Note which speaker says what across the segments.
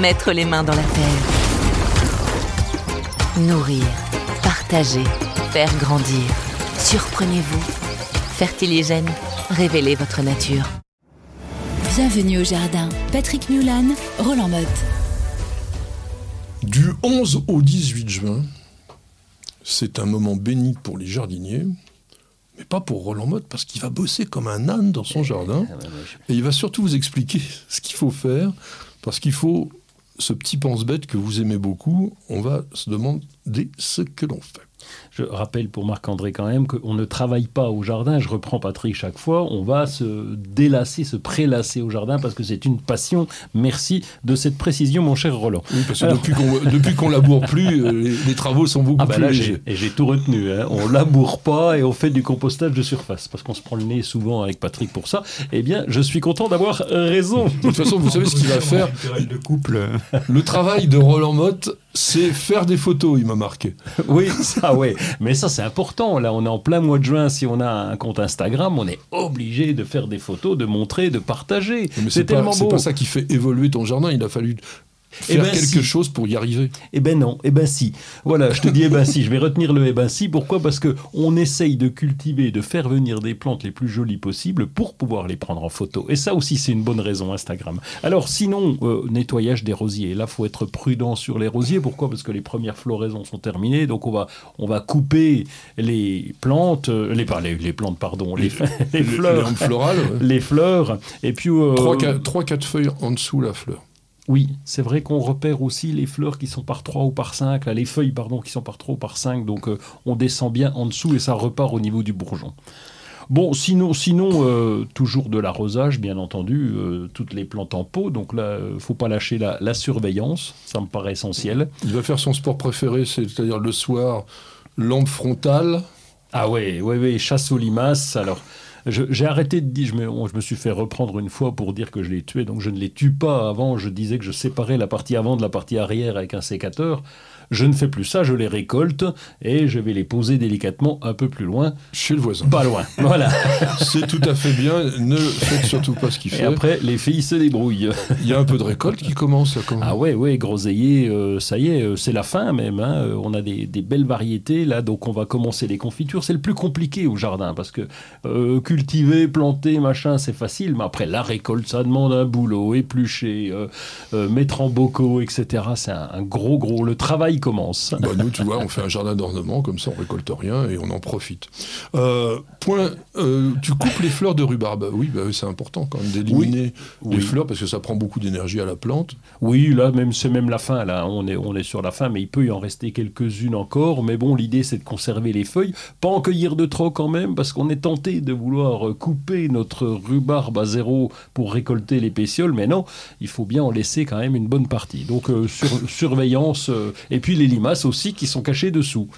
Speaker 1: Mettre les mains dans la terre. Nourrir, partager, faire grandir. Surprenez-vous. Fertiligène, révélez votre nature.
Speaker 2: Bienvenue au jardin. Patrick Mulan, Roland Motte.
Speaker 3: Du 11 au 18 juin, c'est un moment béni pour les jardiniers, mais pas pour Roland Motte, parce qu'il va bosser comme un âne dans son jardin. Et il va surtout vous expliquer ce qu'il faut faire, parce qu'il faut ce petit pense-bête que vous aimez beaucoup, on va se demander ce que l'on fait.
Speaker 4: Je rappelle pour Marc-André quand même qu'on ne travaille pas au jardin, je reprends Patrick chaque fois, on va se délasser, se prélasser au jardin parce que c'est une passion. Merci de cette précision, mon cher Roland.
Speaker 3: Oui, parce que depuis qu'on qu'on laboure plus, euh, les, travaux sont beaucoup ah bah plus légers.
Speaker 4: Et j'ai tout retenu, hein. on laboure pas et on fait du compostage de surface parce qu'on se prend le nez souvent avec Patrick pour ça. Eh bien, je suis content d'avoir raison.
Speaker 3: De toute façon, vous savez ce qu'il va faire
Speaker 4: de couple.
Speaker 3: Le travail de Roland Motte, c'est faire des photos, il m'a marqué.
Speaker 4: Oui, ça, oui. Mais ça, c'est important. Là, on est en plein mois de juin. Si on a un compte Instagram, on est obligé de faire des photos, de montrer, de partager.
Speaker 3: C'est tellement beau. C'est pas ça qui fait évoluer ton jardin. Il a fallu faire eh ben quelque chose pour y arriver.
Speaker 4: Eh ben non, eh ben si. Voilà, je te dis eh ben si, je vais retenir le eh ben si. Pourquoi? Parce que on essaye de cultiver, de faire venir des plantes les plus jolies possibles pour pouvoir les prendre en photo. Et ça aussi, c'est une bonne raison Instagram. Alors sinon, euh, nettoyage des rosiers. Là, faut être prudent sur les rosiers. Pourquoi? Parce que les premières floraisons sont terminées, donc on va on va couper les plantes, euh, les, les, plantes pardon, les, les, fleurs,
Speaker 3: les florales,
Speaker 4: les fleurs, et puis
Speaker 3: euh, trois quatre feuilles en dessous la fleur.
Speaker 4: Oui, c'est vrai qu'on repère aussi les fleurs qui sont par 3 ou par 5, les feuilles pardon, qui sont par 3 ou par 5, donc euh, on descend bien en dessous et ça repart au niveau du bourgeon. Bon, sinon, sinon euh, toujours de l'arrosage, bien entendu, euh, toutes les plantes en pot, donc là, faut pas lâcher la, la, surveillance, ça me paraît essentiel.
Speaker 3: Il va faire son sport préféré, c'est-à-dire le soir, lampe frontale.
Speaker 4: Ah ouais, ouais, ouais, chasse aux limaces, alors... J'ai arrêté de dire, je me, je me, suis fait reprendre une fois pour dire que je les tuais, donc je ne les tue pas. Avant, je disais que je séparais la partie avant de la partie arrière avec un sécateur. Je ne fais plus ça, je les récolte et je vais les poser délicatement un peu plus loin.
Speaker 3: Chez le voisin.
Speaker 4: Pas loin, voilà.
Speaker 3: C'est tout à fait bien, ne faites surtout pas ce qu'il fait.
Speaker 4: Et après, les filles se débrouillent.
Speaker 3: Il y a un peu de récolte qui commence.
Speaker 4: Ah ouais, ouais, groseillier, euh, ça y est, euh, c'est la fin même. Hein. Euh, on a des, belles variétés là, donc on va commencer les confitures. C'est le plus compliqué au jardin parce que cultiver, planter, machin, c'est facile, mais après la récolte, ça demande un boulot, éplucher, mettre en bocaux, etc. C'est un, un gros, gros. Le travail commence.
Speaker 3: Bah, nous, tu vois, on fait un jardin d'ornement, comme ça on récolte rien et on en profite. Euh, point, euh, tu coupes les fleurs de rhubarbe. Oui, bah, c'est important quand même d'éliminer les fleurs parce que ça prend beaucoup d'énergie à la plante.
Speaker 4: Oui, là, même c'est même la fin. Là, on est, on est sur la fin, mais il peut y en rester quelques-unes encore. Mais bon, l'idée, c'est de conserver les feuilles, pas en cueillir de trop quand même, parce qu'on est tenté de vouloir couper notre rhubarbe à zéro pour récolter les pétioles, mais non, il faut bien en laisser quand même une bonne partie. Donc, euh, sur, surveillance et puis les limaces aussi qui sont cachées dessous.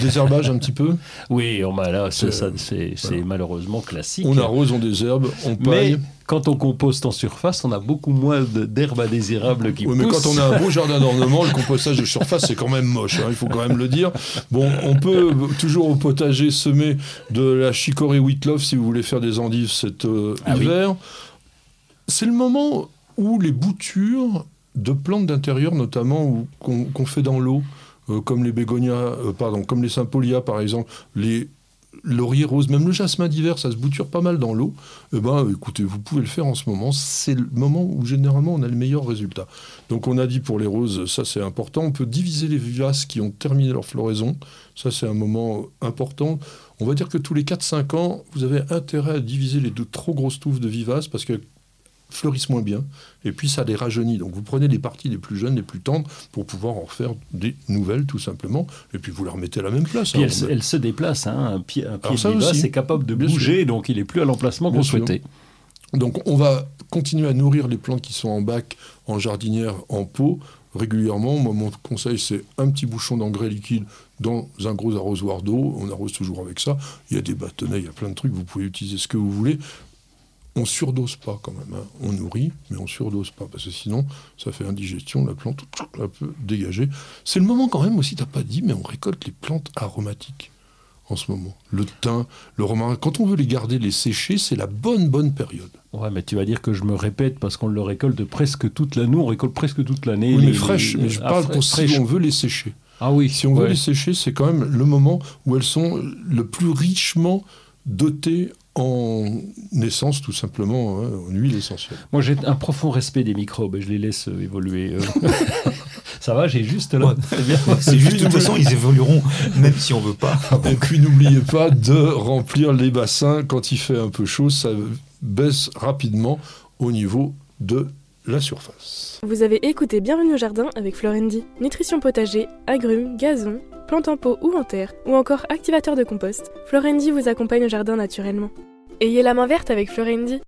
Speaker 3: Désherbage un petit peu
Speaker 4: Oui, oh, bah là, c'est malheureusement classique.
Speaker 3: On arrose, on désherbe, on paille.
Speaker 4: Mais quand on composte en surface, on a beaucoup moins d'herbes indésirables qui
Speaker 3: oui, mais quand on a un beau jardin d'ornement, le compostage de surface, c'est quand même moche, hein, il faut quand même le dire. Bon, on peut toujours au potager semer de la chicorée Whitlof si vous voulez faire des endives cet euh, ah hiver. C'est le moment où les boutures de plantes d'intérieur, notamment qu'on fait dans l'eau, euh, comme les bégonias, euh, pardon, comme les sympholia par exemple, les lauriers roses, même le jasmin d'hiver, ça se bouture pas mal dans l'eau. Eh ben, écoutez, vous pouvez le faire en ce moment. C'est le moment où généralement on a le meilleur résultat. Donc on a dit pour les roses, ça c'est important. On peut diviser les vivaces qui ont terminé leur floraison. Ça c'est un moment important. On va dire que tous les 4-5 ans, vous avez intérêt à diviser les deux trop grosses touffes de vivaces parce que fleurissent moins bien, et puis ça les rajeunit. Donc vous prenez les parties les plus jeunes, les plus tendres, pour pouvoir en faire des nouvelles, tout simplement, et puis vous les remettez à la même place.
Speaker 4: Hein. elle, se déplace, hein. un pied, un pied de capable de bouger, donc il est plus à l'emplacement qu'on souhaitait.
Speaker 3: Donc on va continuer à nourrir les plantes qui sont en bac, en jardinière, en pot régulièrement. Moi, mon conseil, c'est un petit bouchon d'engrais liquide dans un gros arrosoir d'eau. On arrose toujours avec ça. Il y a des bâtonnets, il y a plein de trucs. Vous pouvez utiliser ce que vous voulez. On surdose pas quand même. hein. On nourrit, mais on surdose pas parce que sinon, ça fait indigestion. La plante elle peut dégager. C'est le moment quand même aussi. T'as pas dit, mais on récolte les plantes aromatiques en ce moment. Le thym, le romarin. Quand on veut les garder, les sécher, c'est la bonne bonne période.
Speaker 4: Ouais, mais tu vas dire que je me répète parce qu'on le récolte presque toute l'année. Nous, on récolte presque toute l'année.
Speaker 3: Oui, mais
Speaker 4: les-
Speaker 3: Mais je
Speaker 4: ah,
Speaker 3: parle pour si on veut les sécher.
Speaker 4: Ah oui,
Speaker 3: Si on veut les sécher, c'est quand même le moment où elles sont le plus richement dotées en essence, tout simplement, hein, en huile essentielle.
Speaker 4: Moi, j'ai un profond respect des microbes et je les laisse euh, évoluer. euh. Ça va, j'ai juste là.
Speaker 5: Ouais, C'est juste, de toute façon, ils évolueront, même si on veut pas.
Speaker 3: Et puis n'oubliez pas de remplir les bassins quand il fait un peu chaud, ça baisse rapidement au niveau de la surface.
Speaker 6: Vous avez écouté Bienvenue au jardin avec Florendi. Nutrition potager, agrumes, gazon, plantes en pot ou en terre, ou encore activateur de compost, Florendi vous accompagne au jardin naturellement. Ayez la main verte avec Florendi.